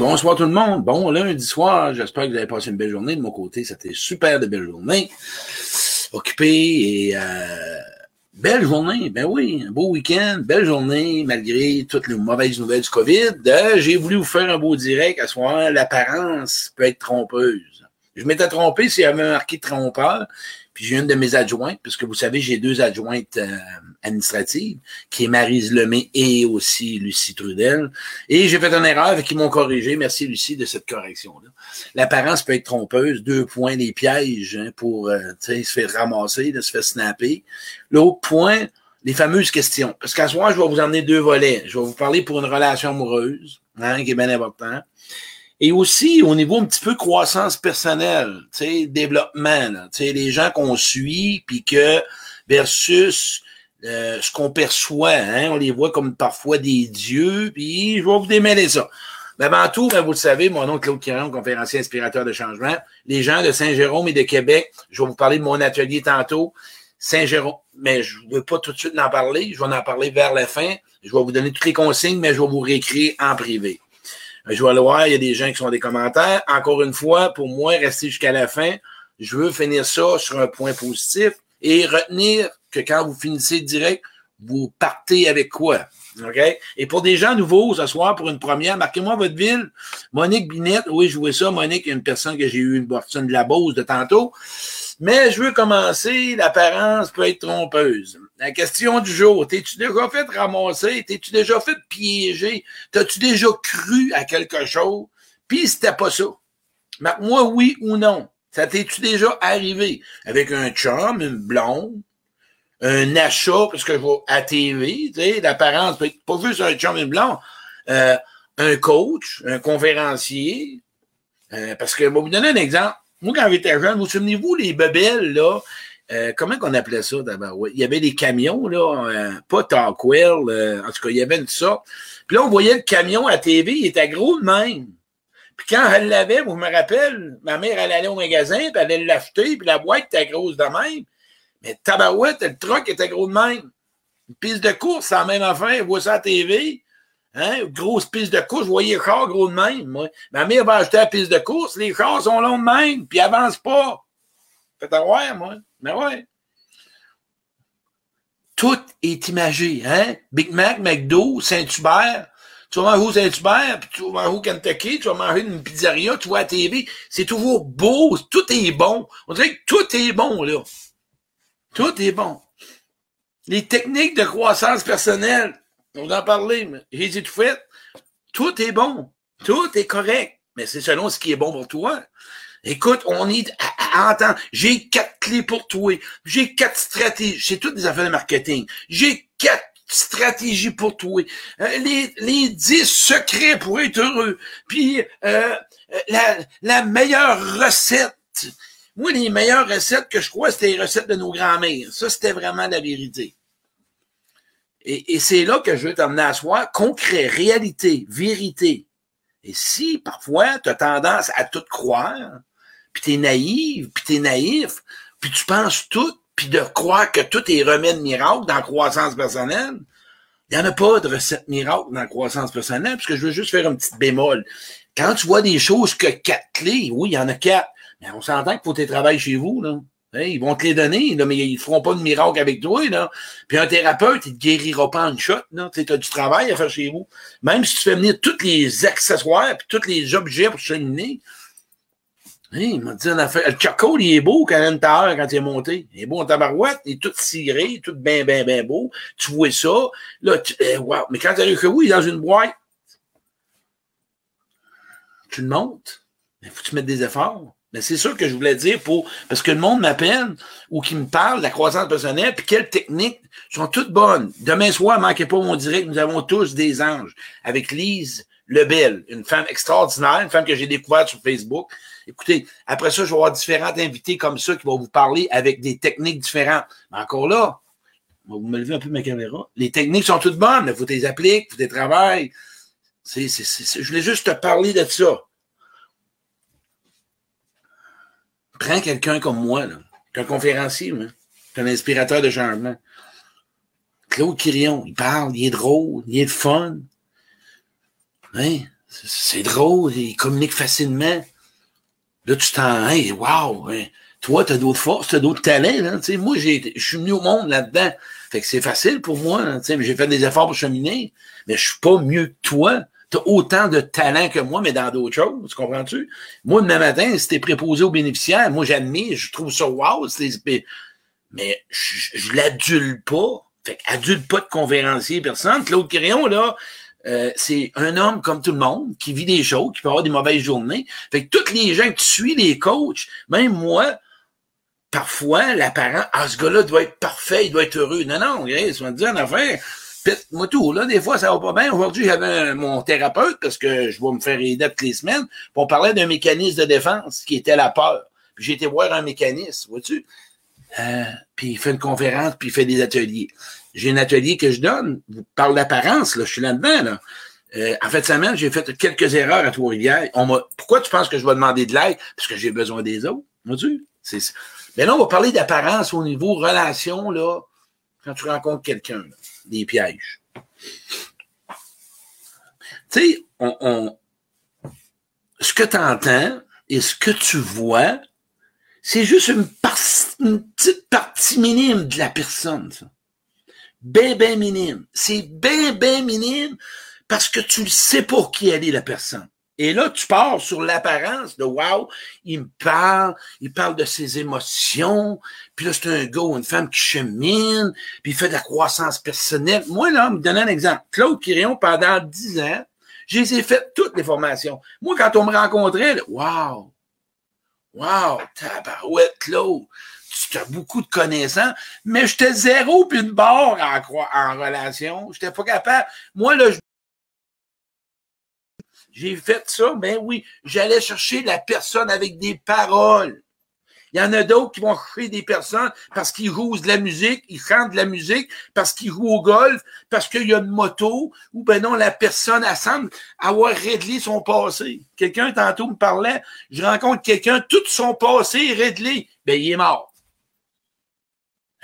Bonsoir tout le monde. Bon lundi soir. J'espère que vous avez passé une belle journée. De mon côté, c'était super de belle journée. Occupé et euh, belle journée. Ben oui, un beau week-end, belle journée, malgré toutes les mauvaises nouvelles du COVID. Euh, J'ai voulu vous faire un beau direct à ce moment. L'apparence peut être trompeuse. Je m'étais trompé s'il y avait marqué trompeur. Puis j'ai une de mes adjointes, puisque vous savez, j'ai deux adjointes euh, administratives, qui est Marise Lemay et aussi Lucie Trudel. Et j'ai fait une erreur avec qui m'ont corrigé. Merci Lucie de cette correction-là. L'apparence peut être trompeuse. Deux points, des pièges hein, pour euh, se faire ramasser, de se faire snapper. L'autre point, les fameuses questions. Parce qu'à ce moment, je vais vous emmener deux volets. Je vais vous parler pour une relation amoureuse, hein, qui est bien important. Et aussi au niveau un petit peu croissance personnelle, tu sais, développement, tu sais, les gens qu'on suit, puis que versus euh, ce qu'on perçoit, hein, on les voit comme parfois des dieux, puis je vais vous démêler ça. Mais avant tout, ben, vous le savez, mon nom Claude Quiron, conférencier inspirateur de changement. Les gens de Saint-Jérôme et de Québec, je vais vous parler de mon atelier tantôt. Saint-Jérôme, mais je ne veux pas tout de suite en parler, je vais en parler vers la fin. Je vais vous donner toutes les consignes, mais je vais vous réécrire en privé. Je vais le voir, il y a des gens qui sont des commentaires. Encore une fois, pour moi, rester jusqu'à la fin, je veux finir ça sur un point positif et retenir que quand vous finissez direct, vous partez avec quoi? OK? Et pour des gens nouveaux ce soir, pour une première, marquez-moi votre ville. Monique Binette, oui, je vois ça. Monique, une personne que j'ai eu une personne de la Beauce de tantôt. Mais je veux commencer, l'apparence peut être trompeuse. La question du jour, t'es-tu déjà fait ramasser? T'es-tu déjà fait piéger? T'as-tu déjà cru à quelque chose? Puis c'était pas ça. Marque-moi oui ou non. Ça t'es-tu déjà arrivé? Avec un chum, une blonde, un achat, parce que je vois à TV, tu sais, l'apparence peut être pas juste un chum, une blonde, euh, un coach, un conférencier, euh, parce que, je vais vous donner un exemple. Moi, quand j'étais jeune, vous souvenez-vous, les bebelles, là, euh, comment qu'on appelait ça d'abord? Il y avait des camions, là, euh, pas Talkwell, euh, en tout cas, il y avait une sorte. Puis là, on voyait le camion à TV, il était gros de même. Puis quand elle l'avait, vous me rappelez, ma mère, elle allait au magasin, puis elle allait l'acheter, puis la boîte était grosse de même. Mais tabarouette, le truck était gros de même. Une piste de course, c'est la même affaire, vous voyez ça à TV. Hein? Grosse piste de course, je voyais les chars gros de même. Moi. Ma mère va acheter la piste de course, les chars sont longs de même, puis avancent pas. Faites avoir, moi. Mais ouais. Tout est imagé, hein? Big Mac, McDo, Saint-Hubert. Tu vas manger au Saint-Hubert, puis tu vas manger au Kentucky, tu vas manger une pizzeria, tu vois à TV. C'est toujours beau, tout est bon. On dirait que tout est bon, là. Tout est bon. Les techniques de croissance personnelle, on en parler, mais j'ai tout fait. Tout est bon. Tout est correct. Mais c'est selon ce qui est bon pour toi. Écoute, on est entendre. J'ai quatre clés pour toi. J'ai quatre stratégies. C'est toutes des affaires de marketing. J'ai quatre stratégies pour toi. Euh, les, dix secrets pour être heureux. Puis euh, la, la meilleure recette. Moi, les meilleures recettes que je crois, c'était les recettes de nos grands-mères. Ça, c'était vraiment la vérité. Et, et c'est là que je veux t'emmener à soi. Concret, réalité, vérité. Et si parfois tu as tendance à tout croire, puis t'es naïve, puis t'es naïf, puis tu penses tout, puis de croire que tout est remède miracle dans la croissance personnelle, il n'y en a pas de recette miracle dans la croissance personnelle, parce que je veux juste faire un petit bémol. Quand tu vois des choses que quatre clés, oui, il y en a quatre, mais on s'entend qu'il faut tes travail chez vous, là. ils vont te les donner, là, mais ils ne feront pas de miracle avec toi. Là. Puis un thérapeute, il te guérira pas en shot. Tu as du travail à faire chez vous. Même si tu fais venir tous les accessoires et tous les objets pour cheminer, il m'a dit une affaire. Le choco, il est beau quand même quand il est monté. Il est beau en tabarouette, il est tout ciré, tout bien, bien, bien beau. Tu vois ça. Là, tu, eh, wow. Mais quand tu arrives chez vous, il est dans une boîte. Tu le montes. Il faut que tu mettes des efforts. Mais c'est sûr que je voulais dire pour. Parce que le monde m'appelle ou qui me parle de la croissance personnelle, puis quelles techniques sont toutes bonnes. Demain soir, manquez pas mon direct, nous avons tous des anges. Avec Lise Lebel, une femme extraordinaire, une femme que j'ai découverte sur Facebook. Écoutez, après ça, je vais avoir différents invités comme ça qui vont vous parler avec des techniques différentes. Mais encore là, vous me levez un peu ma caméra. Les techniques sont toutes bonnes. Faut les appliquer, il faut les travailler. C'est, c'est, c'est, je voulais juste te parler de ça. Prends quelqu'un comme moi, là, un conférencier, moi, un inspirateur de changement. Claude Quirion, il parle, il est drôle, il est fun. Hein? C'est drôle, il communique facilement. Là, tu t'en, hey, wow, hein. toi, t'as d'autres forces, t'as d'autres talents, là. Moi, j'ai, je suis venu au monde là-dedans. Fait que c'est facile pour moi, sais, j'ai fait des efforts pour cheminer, mais je suis pas mieux que toi. T'as autant de talent que moi, mais dans d'autres choses, tu comprends-tu? Moi, demain matin, si préposé aux bénéficiaires, moi, j'admire, je trouve ça wow, mais je, je l'adule pas. Fait adulte pas de conférencier, personne. Claude Crayon, là, euh, c'est un homme comme tout le monde, qui vit des choses, qui peut avoir des mauvaises journées. Fait que tous les gens que tu suis, les coachs, même moi, parfois, l'apparent, ah, ce gars-là doit être parfait, il doit être heureux. Non, non, regarde, ça te dire une affaire. Pète-moi tout. Là, des fois, ça va pas bien. Aujourd'hui, j'avais mon thérapeute, parce que je vais me faire aider toutes les semaines, pour parler d'un mécanisme de défense qui était la peur. Puis j'ai été voir un mécanisme, vois-tu? Euh, puis il fait une conférence, puis il fait des ateliers. J'ai un atelier que je donne, vous parle d'apparence, là, je suis là-dedans, là. Euh, en fait, de semaine, j'ai fait quelques erreurs à Trois-Rivières. On m'a, pourquoi tu penses que je vais demander de l'aide? Parce que j'ai besoin des autres. Vois-tu? C'est, mais là, on va parler d'apparence au niveau relation, là, quand tu rencontres quelqu'un, des pièges. Tu sais, on, on, ce que tu entends et ce que tu vois, c'est juste une, petite partie minime de la personne, ça. Ben, ben minime. C'est ben, ben minime parce que tu ne sais pas qui elle est, la personne. Et là, tu pars sur l'apparence de wow, il me parle, il parle de ses émotions, puis là, c'est un gars ou une femme qui chemine, puis il fait de la croissance personnelle. Moi, là, me donner un exemple. Claude Quirion, pendant dix ans, j'ai fait toutes les formations. Moi, quand on me rencontrait, wow, Wow, tabarouette, Claude. Tu as beaucoup de connaissances, mais j'étais zéro puis une barre en, en relation. J'étais pas capable. Moi, là, j'ai fait ça, ben oui, j'allais chercher la personne avec des paroles. Il y en a d'autres qui vont chercher des personnes parce qu'ils jouent de la musique, ils chantent de la musique, parce qu'ils jouent au golf, parce qu'il y a une moto, ou ben non, la personne elle semble avoir réglé son passé. Quelqu'un tantôt me parlait, je rencontre quelqu'un, tout son passé est réglé. Ben, il est mort.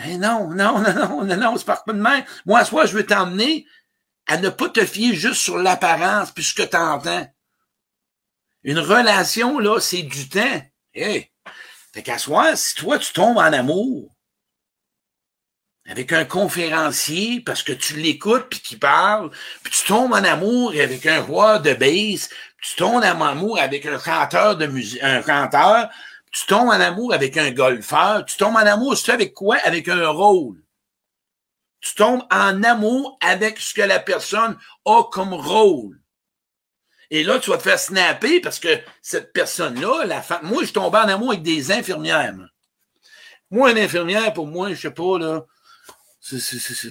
Eh non, non, non, non, non, non, c'est pas de main. Moi, soit je veux t'emmener à ne pas te fier juste sur l'apparence puisque tu entends. Une relation, là, c'est du temps. Hey, fait qu'à soi, si toi, tu tombes en amour avec un conférencier parce que tu l'écoutes puis qu'il parle, puis tu tombes en amour avec un roi de base, tu tombes en amour avec un chanteur de musique, un chanteur, tu tombes en amour avec un golfeur, tu tombes en amour, tu avec quoi? Avec un rôle. Tu tombes en amour avec ce que la personne a comme rôle. Et là, tu vas te faire snapper parce que cette personne-là, la femme, moi, je tombais en amour avec des infirmières. Moi, une infirmière, pour moi, je sais pas, là,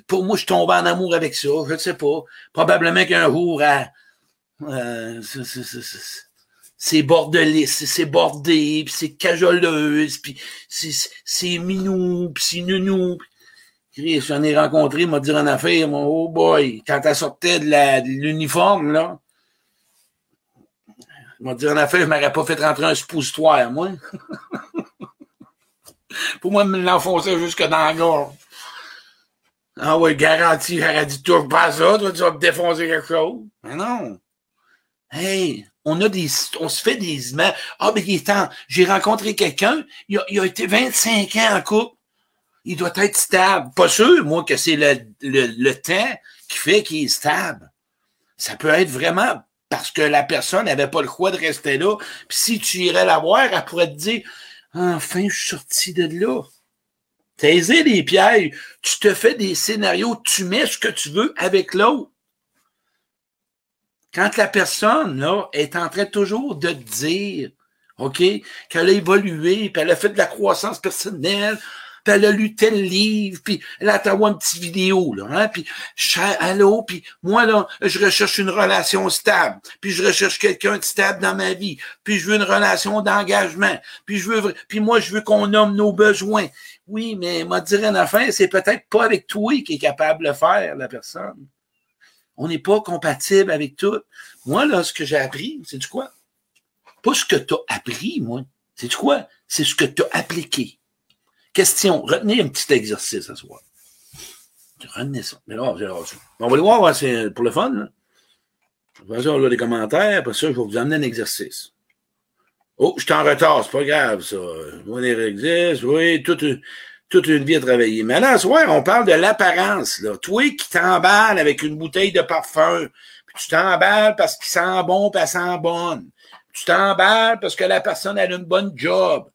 pour moi, je tombais en amour avec ça, je ne sais pas. Probablement qu'un jour, euh, c'est bordelé, c'est bordé, puis c'est cajoleuse, puis c'est minou, puis c'est nounou. J'en ai rencontré, m'a dit en affaire, oh boy, quand elle sortait de l'uniforme, là, il m'a dit, en affaire, je m'aurais pas fait rentrer un suppositoire, moi. Pour moi, me l'enfoncer jusque dans la gorge. Ah ouais, garanti, j'aurais dit, touche pas ça, toi, tu vas me défoncer quelque chose. Mais non. Hey, on a des, on se fait des images. Ah, ben, il est temps. J'ai rencontré quelqu'un, il a, il a été 25 ans en couple. Il doit être stable. Pas sûr, moi, que c'est le, le, le temps qui fait qu'il est stable. Ça peut être vraiment parce que la personne n'avait pas le choix de rester là. Puis si tu irais la voir, elle pourrait te dire Enfin, je suis sorti de là. Taisez les pierres. Tu te fais des scénarios, tu mets ce que tu veux avec l'autre. Quand la personne là, est en train toujours de te dire OK, qu'elle a évolué, puis elle a fait de la croissance personnelle, puis elle a lu tel livre, puis elle a une petite vidéo, là, hein, puis allô, puis moi, là, je recherche une relation stable, puis je recherche quelqu'un de stable dans ma vie, puis je veux une relation d'engagement, puis je veux, puis moi, je veux qu'on nomme nos besoins. Oui, mais m'a dire une affaire, c'est peut-être pas avec toi qui est capable de faire, la personne. On n'est pas compatible avec tout. Moi, là, ce que j'ai appris, c'est du quoi? Pas ce que tu as appris, moi. C'est du quoi? C'est ce que tu as appliqué. Question. Retenez un petit exercice à soir. Retenez ça. Mais là, on va aller voir, c'est pour le fun. Ça, on a des commentaires. Après ça, je vais vous amener un exercice. Oh, je suis en retard, c'est pas grave, ça. Les exercices, oui, toute, une vie à travailler. Mais là, ce soir, on parle de l'apparence. Toi qui t'emballes avec une bouteille de parfum, puis tu t'emballes parce qu'il sent bon, puis elle sent bonne. Tu t'emballes parce que la personne a une bonne job.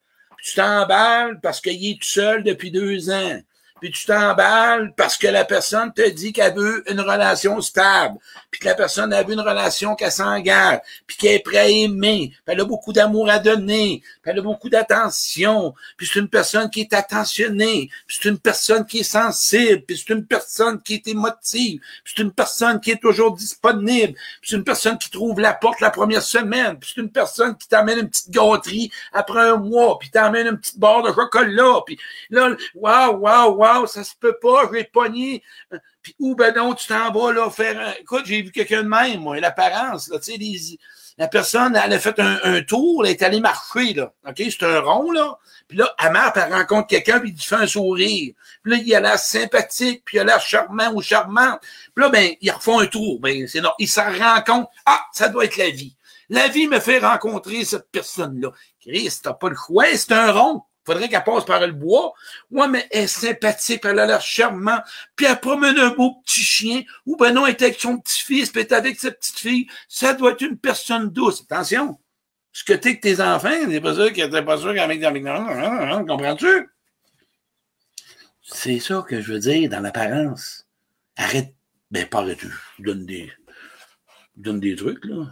Tu t'emballes parce qu'il est tout seul depuis deux ans puis tu t'emballes parce que la personne te dit qu'elle veut une relation stable, puis que la personne a vu une relation qu'elle s'engage, puis qu'elle est prête à aimer, puis elle a beaucoup d'amour à donner, puis elle a beaucoup d'attention, puis c'est une personne qui est attentionnée, puis c'est une personne qui est sensible, puis c'est une personne qui est émotive, puis c'est une personne qui est toujours disponible, puis c'est une personne qui trouve la porte la première semaine, puis c'est une personne qui t'amène une petite gâterie après un mois, puis t'amène une petite barre de chocolat, puis là, waouh, waouh, waouh, ça se peut pas, je vais pogner. Puis où ben non, tu t'en vas là faire. Écoute, j'ai vu quelqu'un de même, moi, l'apparence, là, tu sais, la personne, elle a fait un, tour, elle est allée marcher, là. OK? C'est un rond, là. Puis là, elle elle rencontre quelqu'un, puis il fait un sourire. Puis là, il a l'air sympathique, puis il a l'air charmant ou charmante. Puis là, ben, ils refont un tour. Ben, c'est non. Ils s'en compte. Ah, ça doit être la vie. La vie me fait rencontrer cette personne-là. Chris, t'as pas le choix, c'est un rond faudrait qu'elle passe par le bois. Ouais, mais elle est sympathique, elle a l'air charmant. Puis elle promène un beau petit chien. Ou ben non, elle est avec son petit-fils, puis elle est avec sa petite fille. Ça doit être une personne douce. Attention. Ce que t'es que tes enfants, c'est pas sûr que t'es pas sûr qu'avec comprends-tu? C'est ça que je veux dire dans l'apparence. Arrête. Ben, pas arrête. Je donne des, je donne des trucs, là.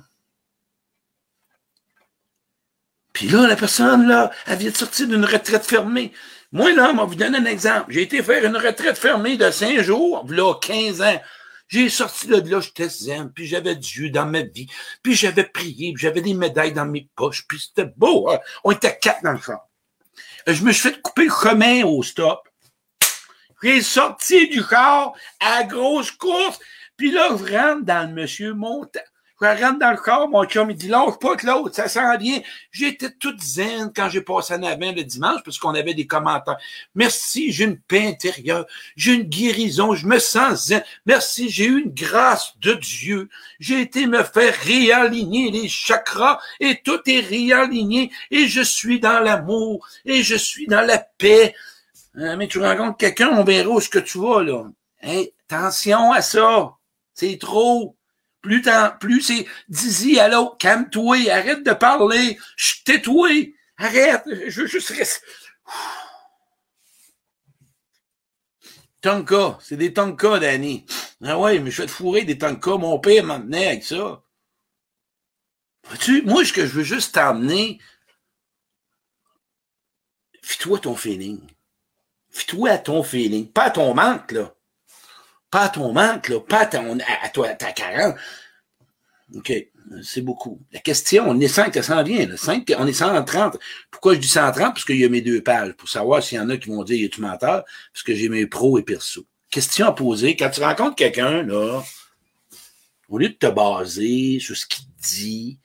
Puis là, la personne, là, elle vient de sortir d'une retraite fermée. Moi, là, on va vous donner un exemple. J'ai été faire une retraite fermée de cinq jours, là, 15 ans. J'ai sorti de là, j'étais zen, puis j'avais Dieu dans ma vie, puis j'avais prié, puis j'avais des médailles dans mes poches, puis c'était beau. Hein? On était quatre dans le champ. Je me suis fait couper le chemin au stop. J'ai sorti du corps à grosse course, puis là, je rentre dans le monsieur Montant. Je rentre dans le corps, mon chum, il dit, lâche pas l'autre, ça sent bien. J'étais toute zen quand j'ai passé en avant le dimanche, parce qu'on avait des commentaires. Merci, j'ai une paix intérieure, j'ai une guérison, je me sens zen. Merci, j'ai eu une grâce de Dieu. J'ai été me faire réaligner les chakras, et tout est réaligné, et je suis dans l'amour, et je suis dans la paix. Hein, mais tu rencontres quelqu'un, on verra où ce que tu vas, là. Attention à ça. C'est trop. Plus, plus c'est dis-y à l'autre, calme-toi, arrête de parler, je tais-toi, arrête, je veux juste rester. Tonka, c'est des Tonka, Danny. Ah ouais, mais je vais te fourrer des Tonka, mon père m'emmenait avec ça. tu moi, ce que je veux juste t'emmener, fie-toi ton feeling. Fie-toi à ton feeling, pas à ton manque, là. Pas à ton manque, là, pas à, ton, à, toi, ta carence. OK, c'est beaucoup. La question, on est 5, ça s'en vient. Là. 5, on est 130. Pourquoi je dis 130? Parce qu'il y a mes deux pages, pour savoir s'il y en a qui vont dire, tu menteur? Parce que j'ai mes pros et perso. Question à poser, quand tu rencontres quelqu'un, là, au lieu de te baser sur ce qu'il dit,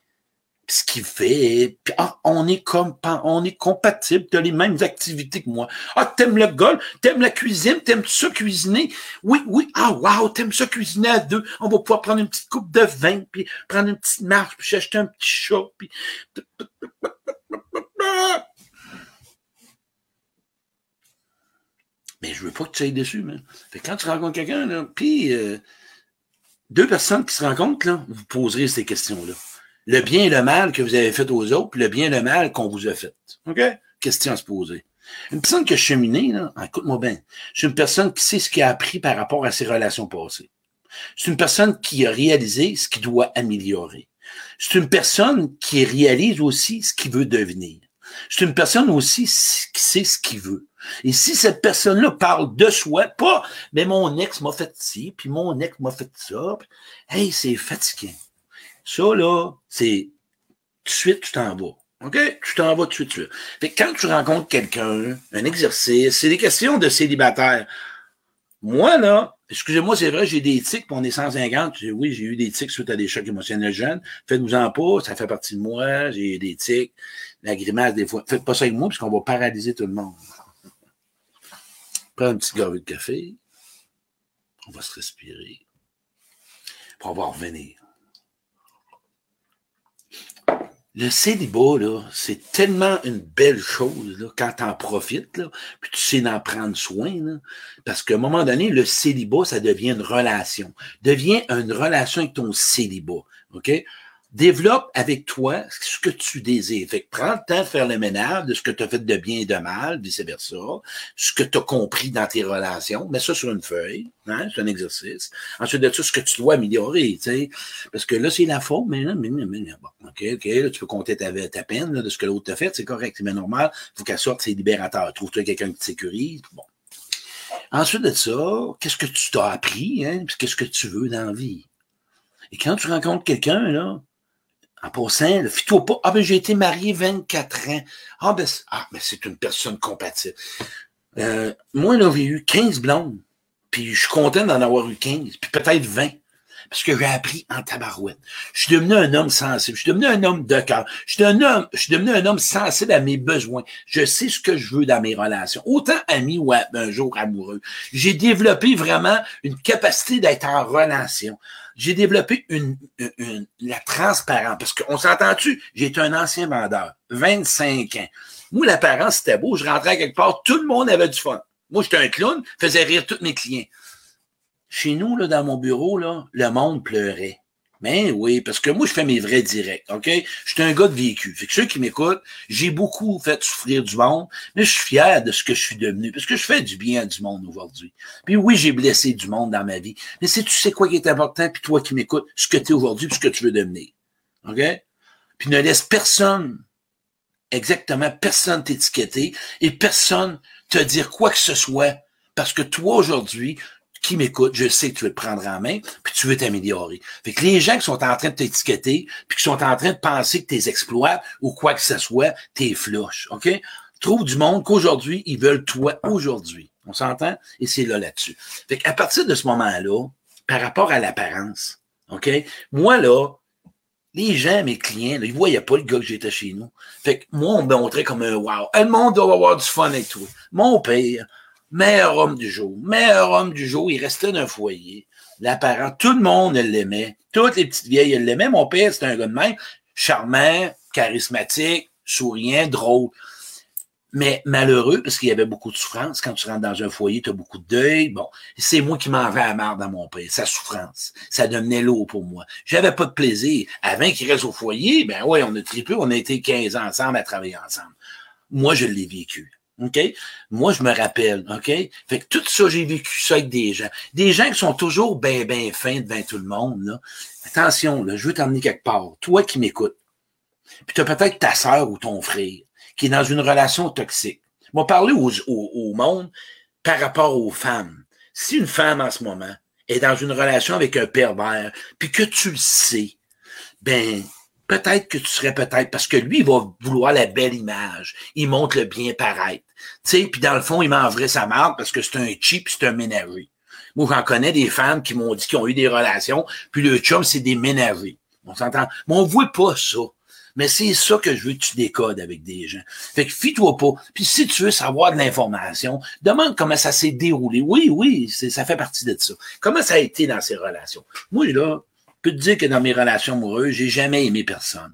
ce qu'il fait. Puis, ah, on est comme on est compatible, tu as les mêmes activités que moi. Ah, t'aimes le golf, t'aimes la cuisine, t'aimes ça cuisiner? Oui, oui, ah wow, t'aimes ça cuisiner à deux. On va pouvoir prendre une petite coupe de vin, puis prendre une petite marche, puis acheter un petit chat, puis. Mais je veux pas que tu ailles dessus, mais. Fait quand tu rencontres quelqu'un, puis euh, deux personnes qui se rencontrent, là, vous poserez ces questions-là le bien et le mal que vous avez fait aux autres, puis le bien et le mal qu'on vous a fait. OK? Question à se poser. Une personne qui a cheminé, là, écoute-moi bien, c'est une personne qui sait ce qu'il a appris par rapport à ses relations passées. C'est une personne qui a réalisé ce qu'il doit améliorer. C'est une personne qui réalise aussi ce qu'il veut devenir. C'est une personne aussi qui sait ce qu'il veut. Et si cette personne-là parle de soi, pas, mais mon ex m'a fait ci, puis mon ex m'a fait ça, hey, c'est fatiguant. Ça, là, c'est tout de suite, tu t'en vas. OK? Tu t'en vas tout de suite. Fait quand tu rencontres quelqu'un, un exercice, c'est des questions de célibataire. Moi, là, excusez-moi, c'est vrai, j'ai des tics, on est 150. Oui, j'ai eu des tics suite à des chocs émotionnels jeunes. Faites-vous-en pas, ça fait partie de moi, j'ai eu des tics, la grimace des fois. Faites pas ça avec moi, parce qu'on va paralyser tout le monde. Prends un petit gorgée de café. On va se respirer. On va revenir. Le célibat, là, c'est tellement une belle chose, là, quand t'en profites, là, puis tu sais d'en prendre soin, là, parce qu'à un moment donné, le célibat, ça devient une relation. Devient une relation avec ton célibat, OK? Développe avec toi ce que tu désires. Fait que prends le temps de faire le ménage de ce que tu as fait de bien et de mal, vice-versa, ce que tu as compris dans tes relations, mets ça sur une feuille, hein, c'est un exercice. Ensuite de ça, ce que tu dois améliorer, parce que là, c'est la faute, mais là, mais, mais, bon, OK, OK, là, tu peux compter ta, ta peine là, de ce que l'autre t'a fait, c'est correct, c'est bien normal, faut qu'elle sorte, c'est libérateur. Trouve-toi quelqu'un qui te sécurise, bon. Ensuite de ça, qu'est-ce que tu t'as appris, hein, qu'est-ce que tu veux dans la vie? Et quand tu rencontres quelqu'un, là, en passant, fis-toi pas. Ah, ben, j'ai été marié 24 ans. Ah, ben, ah, ben c'est une personne compatible. Euh, moi, là, j'ai eu 15 blondes. Puis je suis content d'en avoir eu 15, puis peut-être 20. Parce que j'ai appris en tabarouette. Je suis devenu un homme sensible. Je suis devenu un homme de cœur. Je suis un, je suis devenu un homme sensible à mes besoins. Je sais ce que je veux dans mes relations. Autant ami ou un jour amoureux. J'ai développé vraiment une capacité d'être en relation j'ai développé une, la transparence. Parce qu'on s'entend-tu? J'étais un ancien vendeur, 25 ans. Moi, l'apparence, c'était beau. Je rentrais quelque part, tout le monde avait du fun. Moi, j'étais un clown, faisais rire tous mes clients. Chez nous, là, dans mon bureau, là, le monde pleurait. Mais oui, parce que moi, je fais mes vrais directs, OK? Je suis un gars de vécu. Fait que ceux qui m'écoutent, j'ai beaucoup fait souffrir du monde, mais je suis fier de ce que je suis devenu, parce que je fais du bien du monde aujourd'hui. Puis oui, j'ai blessé du monde dans ma vie, mais si tu sais quoi qui est important, puis toi qui m'écoutes, ce que tu es aujourd'hui, puis ce que tu veux devenir. OK? Puis ne laisse personne, exactement personne t'étiqueter et personne te dire quoi que ce soit, parce que toi aujourd'hui, qui m'écoute, je sais que tu veux te prendre en main, puis tu veux t'améliorer. Fait que les gens qui sont en train de t'étiqueter, puis qui sont en train de penser que tes exploits ou quoi que ce soit, t'es flush, OK? Trouve du monde qu'aujourd'hui, ils veulent toi aujourd'hui. On s'entend? Et c'est là là-dessus. Fait qu'à partir de ce moment-là, par rapport à l'apparence, OK? Moi, là, les gens, mes clients, là, ils voyaient pas le gars que j'étais chez nous. Fait que moi, on me montrait comme un wow. Le monde doit avoir du fun avec toi. Mon père, meilleur homme du jour, meilleur homme du jour, il restait d'un foyer. L'apparent, tout le monde l'aimait. Toutes les petites vieilles l'aimaient. Mon père, c'était un gars de même, charmant, charismatique, souriant, drôle. Mais malheureux, parce qu'il y avait beaucoup de souffrance. Quand tu rentres dans un foyer, tu as beaucoup de deuil. Bon, c'est moi qui m'en vais à marre dans mon père. Sa souffrance. Ça devenait lourd pour moi. J'avais pas de plaisir. Avant qu'il reste au foyer, ben ouais, on a trippé, on a été 15 ans ensemble à travailler ensemble. Moi, je l'ai vécu. OK? Moi, je me rappelle, OK? Fait que tout ça, j'ai vécu ça avec des gens. Des gens qui sont toujours bien, bien fins devant tout le monde, là. Attention, là, je veux t'emmener quelque part. Toi qui m'écoutes. Puis tu as peut-être ta sœur ou ton frère qui est dans une relation toxique. On va parler au, au monde par rapport aux femmes. Si une femme en ce moment est dans une relation avec un pervers, puis que tu le sais, ben, peut-être que tu serais peut-être, parce que lui, il va vouloir la belle image. Il montre le bien paraître. Tu sais, puis dans le fond, il m'enverrait sa marque parce que c'est un cheap, c'est un ménagé. Moi, j'en connais des femmes qui m'ont dit qu'ils ont eu des relations, puis le chum, c'est des ménagés. On s'entend? Mais on voit pas ça. Mais c'est ça que je veux que tu décodes avec des gens. Fait que fie-toi pas. Puis si tu veux savoir de l'information, demande comment ça s'est déroulé. Oui, oui, ça fait partie de ça. Comment ça a été dans ces relations? Moi, là, je peux te dire que dans mes relations amoureuses, j'ai jamais aimé personne.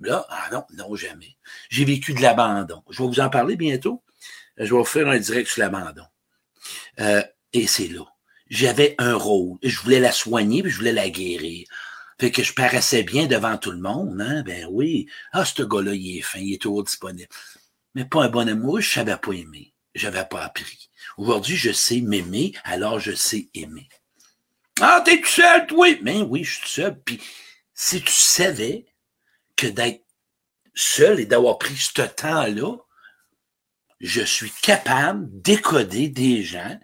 Là, ah non, non, jamais. J'ai vécu de l'abandon. Je vais vous en parler bientôt. Je vais faire un direct sur l'abandon. Euh, et c'est là. J'avais un rôle. Je voulais la soigner, puis je voulais la guérir. Fait que je paraissais bien devant tout le monde, hein? Ben oui. Ah, ce gars-là, il est fin, il est toujours disponible. Mais pas un bon amour, je savais pas aimer. J'avais pas appris. Aujourd'hui, je sais m'aimer, alors je sais aimer. Ah, t'es tout seul, toi? Ben oui, je suis tout seul. Puis, si tu savais que d'être seul et d'avoir pris ce temps-là, je suis capable d'écoder des gens,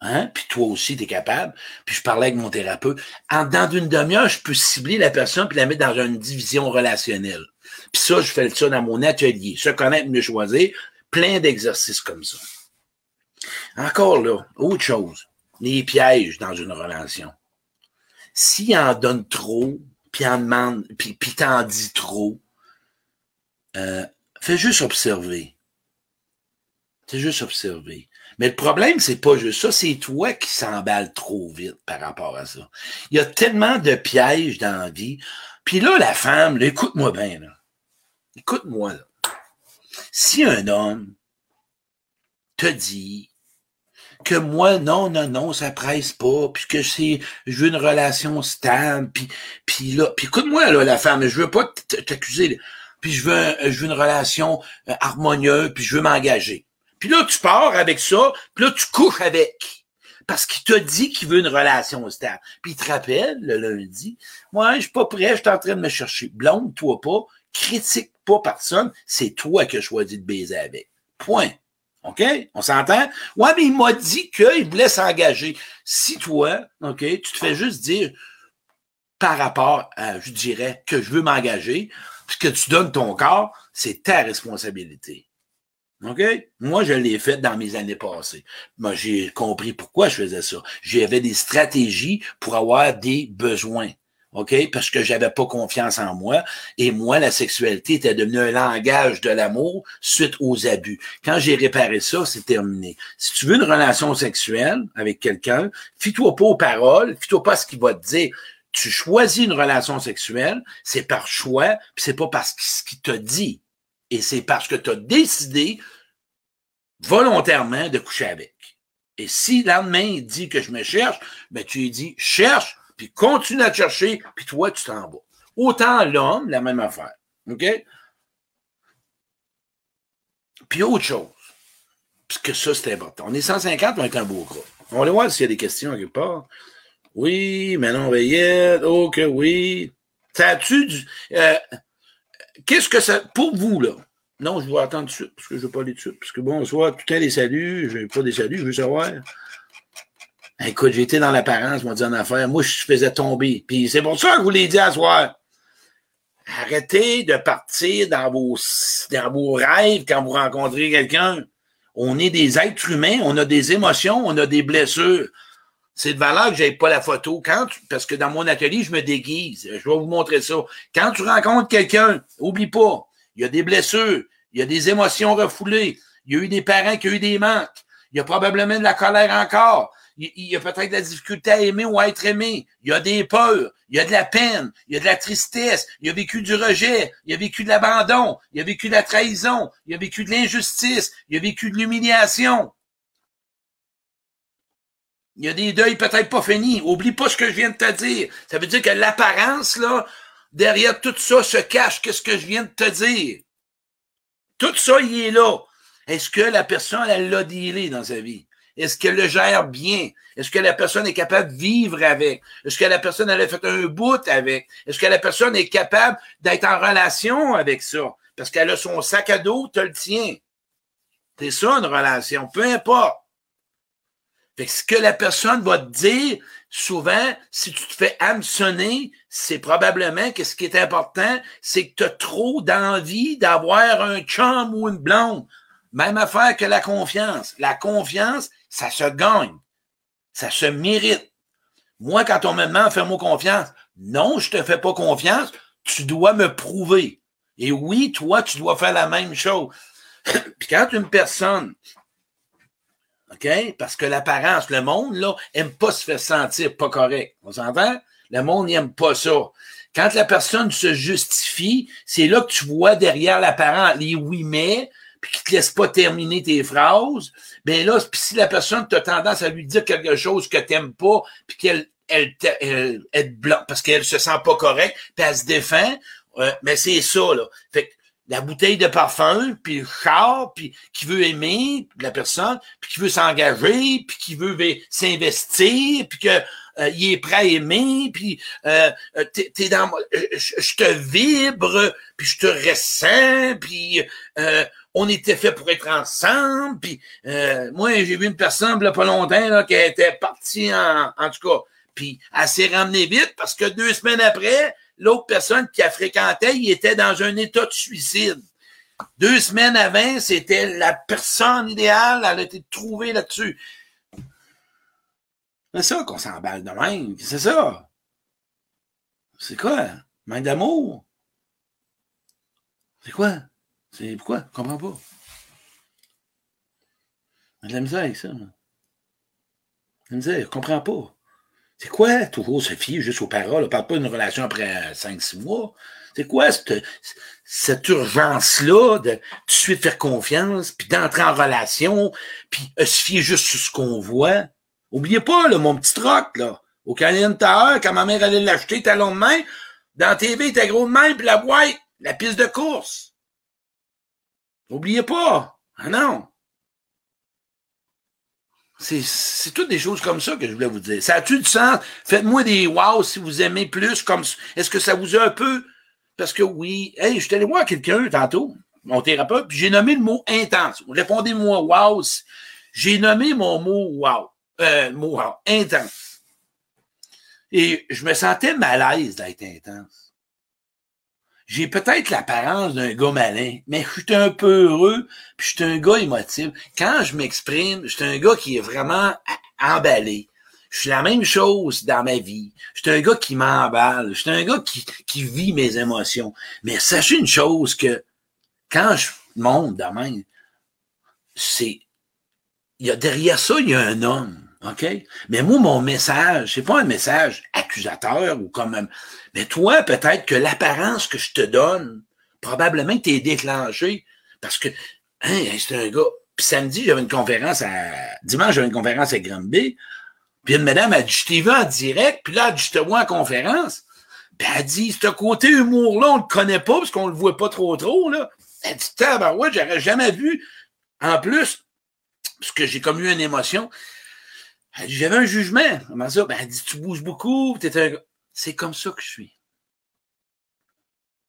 hein, puis toi aussi, tu es capable, puis je parlais avec mon thérapeute, en dans une demi-heure, je peux cibler la personne puis la mettre dans une division relationnelle. Puis ça, je fais ça dans mon atelier. Se connaître, mieux choisir, plein d'exercices comme ça. Encore là, autre chose, les pièges dans une relation. S'il en donne trop, puis en demande, puis, puis t'en dis trop, euh, fais juste observer. C'est juste observer. Mais le problème, c'est pas juste ça, c'est toi qui s'emballe trop vite par rapport à ça. Il y a tellement de pièges dans la vie. Puis là, la femme, écoute-moi bien, là. écoute-moi, là. Si un homme te dit que moi, non, non, non, ça presse pas, puis que c'est, je veux une relation stable, puis, puis là, puis écoute-moi, là, la femme, je veux pas t'accuser, puis je veux, je veux une relation euh, harmonieuse, puis je veux m'engager. Puis là, tu pars avec ça, puis là, tu couches avec. Parce qu'il t'a dit qu'il veut une relation stable. Puis il te rappelle, le lundi, moi, je suis pas prêt, je suis en train de me chercher. Blonde, toi pas, critique pas personne, c'est toi qui as choisi de baiser avec. Point. OK? On s'entend? Ouais, mais il m'a dit qu'il voulait s'engager. Si toi, OK, tu te fais juste dire par rapport à, je dirais, que je veux m'engager, puis que tu donnes ton corps, c'est ta responsabilité. OK? Moi, je l'ai fait dans mes années passées. Moi, j'ai compris pourquoi je faisais ça. J'avais des stratégies pour avoir des besoins. OK? Parce que j'avais pas confiance en moi. Et moi, la sexualité était devenue un langage de l'amour suite aux abus. Quand j'ai réparé ça, c'est terminé. Si tu veux une relation sexuelle avec quelqu'un, fie-toi pas aux paroles, fie-toi pas ce qu'il va te dire. Tu choisis une relation sexuelle, c'est par choix, puis c'est pas parce qu'il te dit. Et c'est parce que tu as décidé volontairement de coucher avec. Et si le lendemain, il dit que je me cherche, ben tu lui dis, cherche, puis continue à chercher, puis toi, tu t'en vas. Autant l'homme, la même affaire. OK? Puis autre chose, puisque ça, c'est important. On est 150 avec un beau gros. On va voir s'il y a des questions quelque part. Oui, Manon Veillette, ok, oui. Ça a-tu du... Euh, Qu'est-ce que ça... Pour vous, là, non, je vais attendre tout de suite, parce que je ne veux pas aller tout de suite. Parce que bon, soit tout le temps des saluts, je n'ai pas des saluts, je veux savoir. Écoute, j'ai été dans l'apparence, m'a dit en affaire. Moi, je faisais tomber. Puis c'est pour ça que je vous l'ai dit à soir. Arrêtez de partir dans vos, dans vos rêves quand vous rencontrez quelqu'un. On est des êtres humains, on a des émotions, on a des blessures. C'est de valeur que j'ai pas la photo. Quand parce que dans mon atelier, je me déguise. Je vais vous montrer ça. Quand tu rencontres quelqu'un, oublie pas, il y a des blessures, il y a des émotions refoulées, il y a eu des parents qui ont eu des manques, il y a probablement de la colère encore, il, y a peut-être de la difficulté à aimer ou à être aimé. Il y a des peurs, il y a de la peine, il y a de la tristesse, il a vécu du rejet, il a vécu de l'abandon, il a vécu de la trahison, il a vécu de l'injustice, il a vécu de l'humiliation. Il y a des deuils peut-être pas finis. Oublie pas ce que je viens de te dire. Ça veut dire que l'apparence, là, derrière tout ça se cache qu'est-ce que je viens de te dire? Tout ça, il est là. Est-ce que la personne, elle l'a dealé dans sa vie? Est-ce qu'elle le gère bien? Est-ce que la personne est capable de vivre avec? Est-ce que la personne elle a fait un bout avec? Est-ce que la personne est capable d'être en relation avec ça? Parce qu'elle a son sac à dos, tu le tiens. C'est ça une relation, peu importe. Fait que ce que la personne va te dire, souvent, si tu te fais hameçonner, c'est probablement que ce qui est important, c'est que tu as trop d'envie d'avoir un chum ou une blonde. Même affaire que la confiance. La confiance, ça se gagne. Ça se mérite. Moi, quand on me demande fais-moi confiance, non, je te fais pas confiance, tu dois me prouver. Et oui, toi, tu dois faire la même chose. Puis quand une personne, OK? Parce que l'apparence, le monde, là, aime pas se faire sentir pas correct. On s'entend? Le monde n'aime pas ça. Quand la personne se justifie, c'est là que tu vois derrière l'apparence les oui mais, puis qui te laisse pas terminer tes phrases, ben là, puis si la personne a tendance à lui dire quelque chose que t'aimes pas, puis qu'elle elle, elle, elle, parce qu'elle se sent pas correcte, puis elle se défend, euh, mais c'est ça, là. Fait que la bouteille de parfum, puis le char, puis qui veut aimer la personne, puis qui veut s'engager, puis qui veut s'investir, puis que euh, il est prêt à aimer, puis euh, euh t'es, dans, je te vibre, puis je te ressens, puis euh, on était fait pour être ensemble. Puis euh, moi, j'ai vu une personne là, pas longtemps là, qui était partie en, en tout cas. Puis elle s'est ramenée vite parce que deux semaines après, l'autre personne qui a fréquenté, il était dans un état de suicide. Deux semaines avant, c'était la personne idéale, elle a été trouvée là-dessus. C'est ça qu'on s'emballe de même. C'est ça. C'est quoi? Manque d'amour? C'est quoi? C'est pourquoi? Je comprends pas. J'ai de la misère ça. De je comprends pas. C'est quoi toujours se fier juste aux paroles? On parle pas d'une relation après 5-6 mois. C'est quoi cette, cette urgence-là de tout de suite faire confiance, puis d'entrer en relation, puis se fier juste sur ce qu'on voit? Oubliez pas, là, mon petit troc, là. Au Canadian Tower, quand ma mère allait l'acheter talon de main, dans la TV, était gros de main, puis la boîte, la piste de course. Oubliez pas. Ah non. C'est toutes des choses comme ça que je voulais vous dire. Ça a-tu du sens? Faites-moi des wow si vous aimez plus comme Est-ce que ça vous a un peu? Parce que oui, hey, je suis allé voir quelqu'un tantôt, mon thérapeute, puis j'ai nommé le mot intense. Répondez-moi wow. J'ai nommé mon mot wow. Euh, mot wow. Intense. Et je me sentais mal à l'aise d'être intense j'ai peut-être l'apparence d'un gars malin, mais je suis un peu heureux, puis je suis un gars émotif. Quand je m'exprime, je suis un gars qui est vraiment emballé. Je suis la même chose dans ma vie. Je suis un gars qui m'emballe. Je suis un gars qui, qui vit mes émotions. Mais sachez une chose que quand je monte demain, c'est, il y a derrière ça, il y a un homme. OK? Mais moi, mon message, c'est pas un message accusateur ou comme même. Mais toi, peut-être que l'apparence que je te donne, probablement que t'es déclenché. Parce que, hein, c'est un gars. Puis samedi, j'avais une conférence à. Dimanche, j'avais une conférence à Granby. Puis une madame a dit, je t'ai vu en direct, puis là, je te vois en conférence. Puis elle dit, ce côté humour-là, on le connaît pas parce qu'on le voit pas trop trop, là. Elle dit, ouais, j'aurais jamais vu. En plus, parce que j'ai comme eu une émotion. Elle j'avais un jugement. Comment ça? Ben, elle dit, tu bouges beaucoup, un... C'est comme ça que je suis.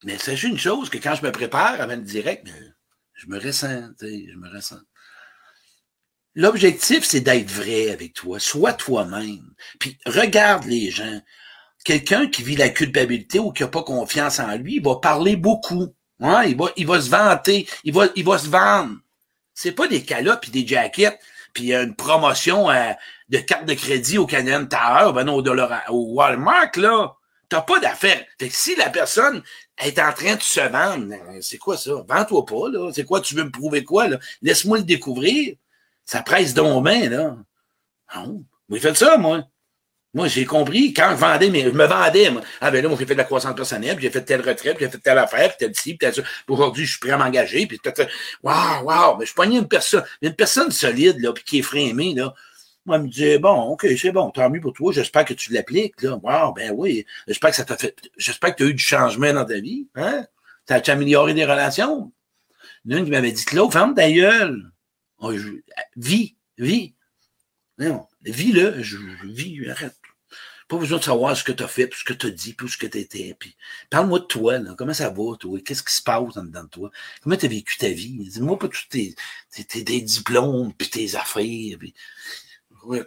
Mais sachez une chose, que quand je me prépare avant le direct, ben, je me ressens, je me ressens. L'objectif, c'est d'être vrai avec toi. Sois toi-même. Puis regarde les gens. Quelqu'un qui vit la culpabilité ou qui n'a pas confiance en lui, il va parler beaucoup. Ouais, il, va, il va se vanter. Il va, il va se vendre. C'est pas des calottes et des jackets puis une promotion euh, de carte de crédit au Canadian Tower, ben non, au, dollar, au Walmart, là, t'as pas d'affaires. Fait que si la personne est en train de se vendre, euh, c'est quoi ça? Vends-toi pas, là. C'est quoi? Tu veux me prouver quoi, là? Laisse-moi le découvrir. Ça presse donc bien, là. Non. Vous faites ça, moi. Moi, j'ai compris, quand je vendais, mais je me vendais. Ah, ben là, moi, j'ai fait de la croissance personnelle, j'ai fait telle retraite, j'ai fait telle affaire, puis tel ci, puis tel ça. Aujourd'hui, je suis prêt à m'engager, puis peut-être, waouh, waouh, mais je pognais une personne, une personne solide, là, puis qui est frémée, là. Moi, elle me disait, bon, OK, c'est bon, tant mieux pour toi, j'espère que tu l'appliques, là. Waouh, ben oui, j'espère que ça t'a fait, j'espère que tu as eu du changement dans ta vie, hein? T'as amélioré des relations? Une qui m'avait dit, Claude, ferme ta gueule. Oh, je, vis, vis. Non, vis-le, je, je vis, arrête. Pas besoin de savoir ce que tu as fait, puis ce que tu as dit, puis ce que tu étais. Puis parle-moi de toi, là. Comment ça va, toi? Qu'est-ce qui se passe en dedans de toi? Comment tu as vécu ta vie? Dis-moi pas tous tes, tes, diplômes, puis tes affaires. Puis... Ouais,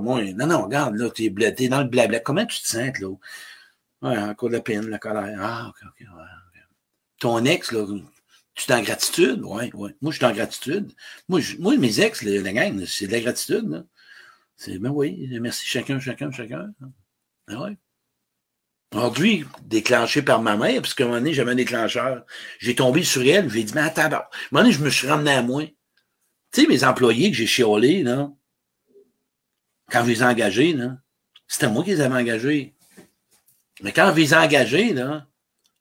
moi, non, non, regarde, là, t'es, es dans le blabla. Comment tu te sens, là? Ouais, encore de la peine, la colère. Ah, ok, ok. Ton ex, là, tu es en gratitude? Oui, oui. Moi, je suis en gratitude. Moi, moi mes ex, la, la gang, c'est de la gratitude, là. C'est, ben oui, merci chacun, chacun, chacun. Ben oui. Aujourd'hui, déclenché par ma mère, parce qu'à un moment donné, j'avais un déclencheur. J'ai tombé sur elle, j'ai dit, mais attends, à un moment donné, je me suis ramené à moi. Tu sais, mes employés que j'ai chiolés, là, quand je les ai engagés, là, c'était moi qui les avais engagés. Mais quand je les ai engagés, là,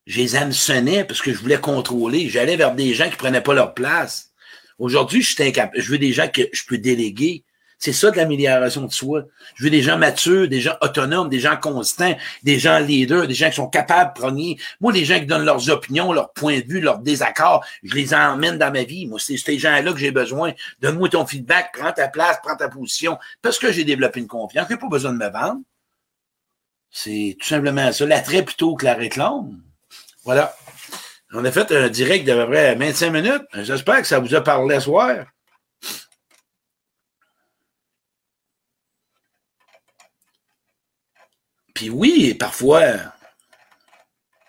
je les hameçonnais parce que je voulais contrôler. J'allais vers des gens qui prenaient pas leur place. Aujourd'hui, je suis incapable. Je veux des gens que je peux déléguer. C'est ça de l'amélioration de soi. Je veux des gens matures, des gens autonomes, des gens constants, des gens leaders, des gens qui sont capables de prendre. Moi, les gens qui donnent leurs opinions, leurs points de vue, leurs désaccords, je les emmène dans ma vie. Moi, c'est ces gens-là que j'ai besoin. Donne-moi ton feedback, prends ta place, prends ta position, parce que j'ai développé une confiance. J'ai pas besoin de me vendre. C'est tout simplement ça. L'attrait plutôt que la réclame. Voilà. On a fait un direct d'à peu près 25 minutes. J'espère que ça vous a parlé ce soir. Puis oui, parfois,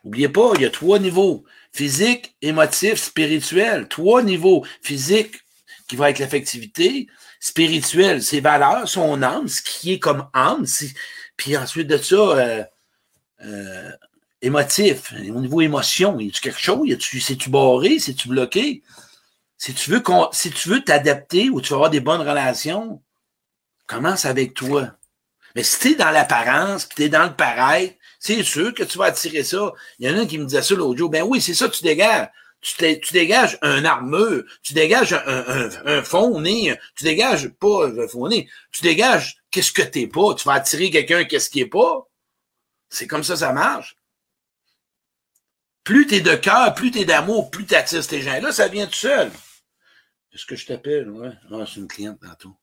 n'oubliez pas, il y a trois niveaux. Physique, émotif, spirituel. Trois niveaux. Physique, qui va être l'affectivité. Spirituel, ses valeurs, son âme, ce qui est comme âme. Puis ensuite de ça, euh, euh, émotif, au niveau émotion, y a-tu quelque chose? c'est-tu barré? C'est-tu bloqué? Si tu veux si tu veux t'adapter ou tu veux avoir des bonnes relations, commence avec toi. Mais si t'es dans l'apparence, puis t'es dans le pareil, c'est sûr que tu vas attirer ça. Il y en a un qui me disait ça l'autre jour. Ben oui, c'est ça, tu dégages. Tu, tu, dégages un armure, tu dégages un, un, un fond nez, tu dégages pas un fond nez, tu dégages qu'est-ce que t'es pas. Tu vas attirer quelqu'un qu'est-ce qui est pas. C'est comme ça, ça marche. Plus t'es de cœur, plus t'es d'amour, plus t'attires ces gens-là, ça vient tout seul. Est-ce que je t'appelle? Ouais. Ah, c'est une cliente tantôt.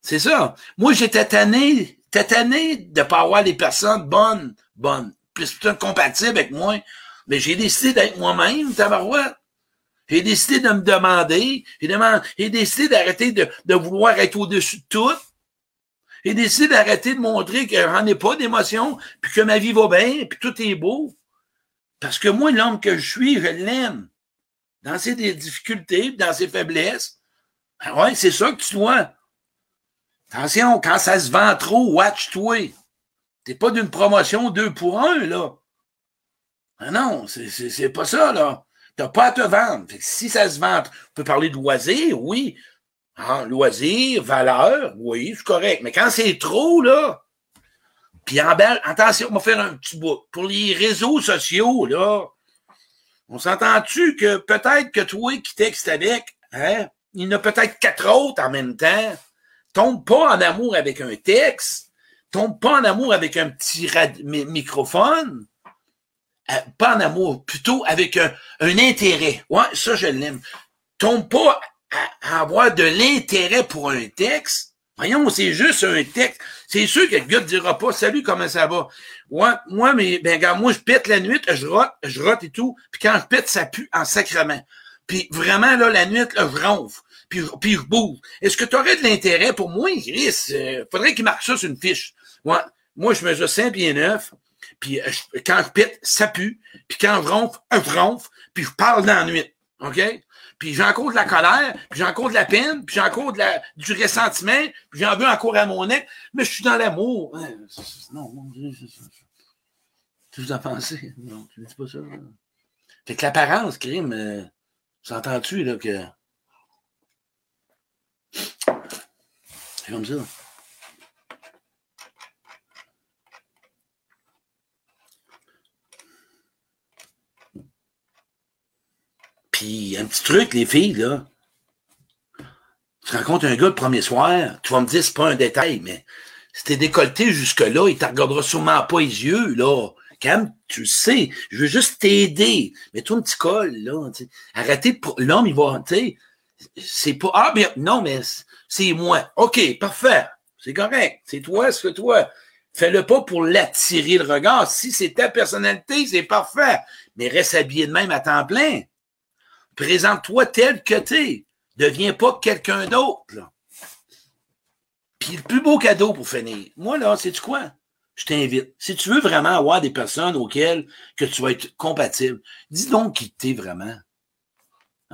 C'est ça. Moi, j'étais tanné, tanné de pas avoir des personnes bonnes, bonnes, plus compatibles avec moi. Mais j'ai décidé d'être moi-même, tabarouette. J'ai décidé de me demander, j'ai décidé d'arrêter de, de, vouloir être au-dessus de tout. J'ai décidé d'arrêter de montrer que j'en ai pas d'émotion, puis que ma vie va bien, puis tout est beau. Parce que moi, l'homme que je suis, je l'aime. Dans ses difficultés, dans ses faiblesses. Ah ouais, c'est ça que tu dois. Attention, quand ça se vend trop, watch-toi. T'es pas d'une promotion deux pour un, là. Ah non, c'est pas ça, là. T'as pas à te vendre. si ça se vend, on peut parler de loisir, oui. Ah, loisir, valeur, oui, c'est correct. Mais quand c'est trop, là, puis en belle, attention, on va faire un petit bout. Pour les réseaux sociaux, là, on s'entend-tu que peut-être que toi qui textes avec, hein, il y en a peut-être quatre autres en même temps? Tombe pas en amour avec un texte. Tombe pas en amour avec un petit microphone. Euh, pas en amour, plutôt avec un, intérêt. Ouais, ça, je l'aime. Tombe pas à, avoir de l'intérêt pour un texte. Voyons, c'est juste un texte. C'est sûr que le gars ne dira pas Salut, comment ça va? Ouais, moi, mais ben moi, je pète la nuit, je rote, je rote et tout. Puis quand je pète, ça pue en sacrement. Puis vraiment, là, la nuit, je ronfle. Puis, puis je bouge. Est-ce que tu aurais de l'intérêt pour moi, Chris? Euh, faudrait qu'il marque ça sur une fiche. Ouais. Moi, je mesure 5 pieds 9. Puis euh, quand je pète, ça pue. Puis quand je ronfle, je ronfle. Puis je parle dans la nuit. OK? Puis j'en de la colère, puis j'en de la peine, puis j'en du ressentiment, puis j'en veux encore à mon nez, mais je suis dans l'amour. Non, tu vous en pensez? Non, tu ne dis pas ça. Fait que l'apparence, crime, euh, s'entends-tu, là, que. C'est comme ça. Puis, un petit truc, les filles, là. Tu rencontres un gars le premier soir, tu vas me dire, c'est pas un détail, mais si t'es décolleté jusque-là, il te regardera sûrement pas les yeux, là. Cam, tu sais, je veux juste t'aider. Mets-toi un petit col, là. Arrêtez, l'homme, il va, tu c'est pas, ah, mais non, mais c'est moi. OK, parfait. C'est correct. C'est toi, c'est que toi. Fais-le pas pour l'attirer le regard. Si c'est ta personnalité, c'est parfait. Mais reste habillé de même à temps plein. Présente-toi tel que t'es. Deviens pas quelqu'un d'autre. Puis le plus beau cadeau pour finir, moi là, c'est tu quoi? Je t'invite. Si tu veux vraiment avoir des personnes auxquelles que tu vas être compatible, dis donc qui t'es vraiment.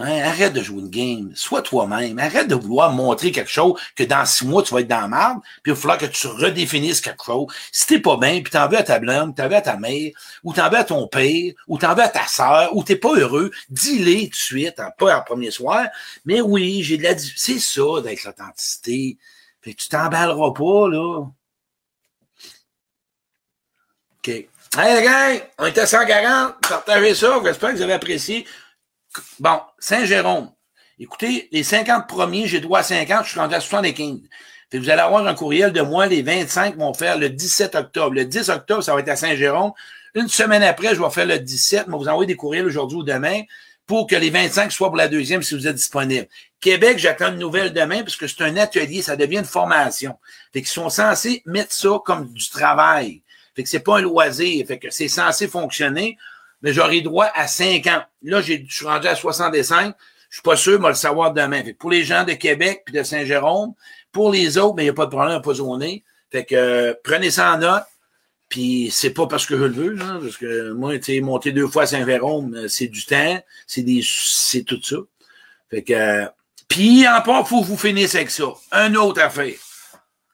Hein, arrête de jouer une game. Sois toi-même. Arrête de vouloir montrer quelque chose que dans six mois, tu vas être dans la merde, puis il va falloir que tu redéfinisses quelque chose. Si t'es pas bien, puis t'en veux à ta blonde, t'en veux à ta mère, ou t'en veux à ton père, ou t'en veux à ta sœur, ou t'es pas heureux, dis-les tout de suite, hein, pas en premier soir. Mais oui, j'ai de la... C'est ça d'être l'authenticité. Fait que tu t'emballeras pas, là. OK. Hey, les gars, on était à 140. Partagez ça. J'espère que vous avez apprécié. Bon, Saint-Jérôme. Écoutez, les 50 premiers, j'ai droit à 50, je suis rendu à 75. Fait vous allez avoir un courriel de moi, les 25 vont faire le 17 octobre. Le 10 octobre, ça va être à Saint-Jérôme. Une semaine après, je vais faire le 17. Je vais vous envoyer des courriels aujourd'hui ou demain pour que les 25 soient pour la deuxième si vous êtes disponible. Québec, j'attends une nouvelle demain parce que c'est un atelier, ça devient une formation. Fait sont censés mettre ça comme du travail. Fait que c'est pas un loisir. Fait que c'est censé fonctionner mais j'aurai droit à 5 ans. Là, je suis rendu à 65. Je suis pas sûr, mais le savoir demain. Fait pour les gens de Québec puis de Saint-Jérôme, pour les autres, mais il n'y a pas de problème, pas zoné. Fait que euh, prenez ça en note. Puis c'est pas parce que je le veux, parce que moi, tu sais, monter deux fois à Saint-Jérôme, euh, c'est du temps, c'est des, c'est tout ça. Fait que, euh, puis en part, faut que vous finissiez avec ça. Un autre affaire.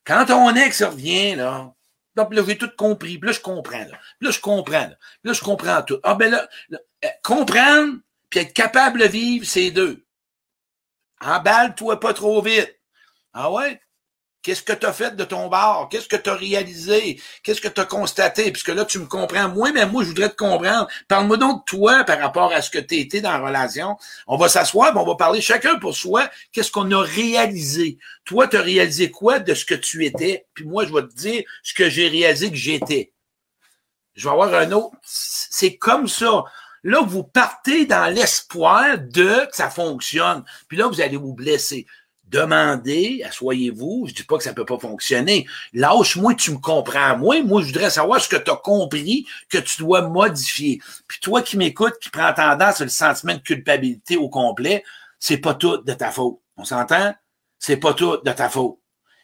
Quand ton ex revient, là, donc là, j'ai tout compris. Puis là, je comprends. Là, là je comprends. Là. là, je comprends tout. Ah ben là, euh, comprendre puis être capable de vivre, c'est deux. Emballe-toi pas trop vite. Ah ouais? Qu'est-ce que tu as fait de ton bar? Qu'est-ce que tu as réalisé? Qu'est-ce que tu as constaté? Puisque là, tu me comprends moins, mais moi, je voudrais te comprendre. Parle-moi donc de toi par rapport à ce que tu été dans la relation. On va s'asseoir, on va parler chacun pour soi. Qu'est-ce qu'on a réalisé? Toi, tu as réalisé quoi de ce que tu étais? Puis moi, je vais te dire ce que j'ai réalisé que j'étais. Je vais avoir un autre. C'est comme ça. Là, vous partez dans l'espoir de que ça fonctionne. Puis là, vous allez vous blesser. Demandez, asseyez-vous. Je dis pas que ça peut pas fonctionner. Lâche-moi, tu me comprends. Moi, moi, je voudrais savoir ce que tu as compris que tu dois modifier. Puis toi qui m'écoutes, qui prends tendance sur le sentiment de culpabilité au complet, c'est pas tout de ta faute. On s'entend? C'est pas tout de ta faute.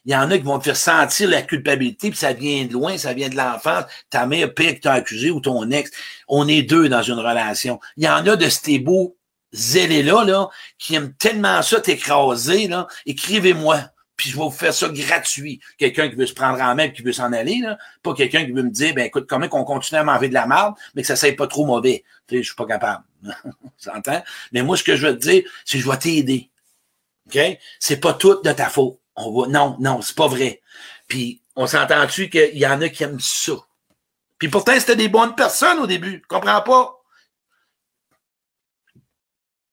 Il y en a qui vont te faire sentir la culpabilité, puis ça vient de loin, ça vient de l'enfance. Ta mère pire que t'a accusé ou ton ex. On est deux dans une relation. Il y en a de ces beaux zélés-là, là, qui aiment tellement ça t'écraser, là. Écrivez-moi. Puis je vais vous faire ça gratuit. Quelqu'un qui veut se prendre en main qui veut s'en aller, là. Pas quelqu'un qui veut me dire, ben écoute, comment qu'on continue à manger de la merde, mais que ça ne pas trop mauvais. Tu sais, je suis pas capable. S'entend? Mais moi, ce que je veux te dire, c'est que je vais t'aider. OK? C'est pas tout de ta faute. On va, non, non, c'est pas vrai. Puis, on s'entend-tu qu'il y en a qui aiment ça? Puis pourtant, c'était des bonnes personnes au début. Comprends pas?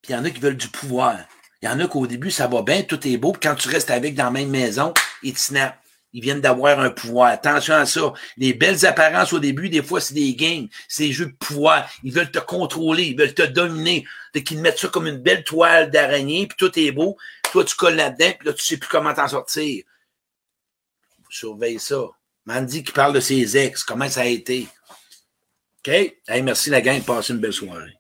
Il y en a qui veulent du pouvoir. Il y en a qu'au début, ça va bien, tout est beau. Puis quand tu restes avec dans la même maison, ils te snap. Ils viennent d'avoir un pouvoir. Attention à ça. Les belles apparences au début, des fois, c'est des games. C'est des jeux de pouvoir. Ils veulent te contrôler. Ils veulent te dominer. Dès qu'ils mettent ça comme une belle toile d'araignée, puis tout est beau. Toi, tu colles là-dedans, puis là, tu sais plus comment t'en sortir. Surveille ça. Mandy qui parle de ses ex, comment ça a été. OK? Hey, merci la gang, passez une belle soirée.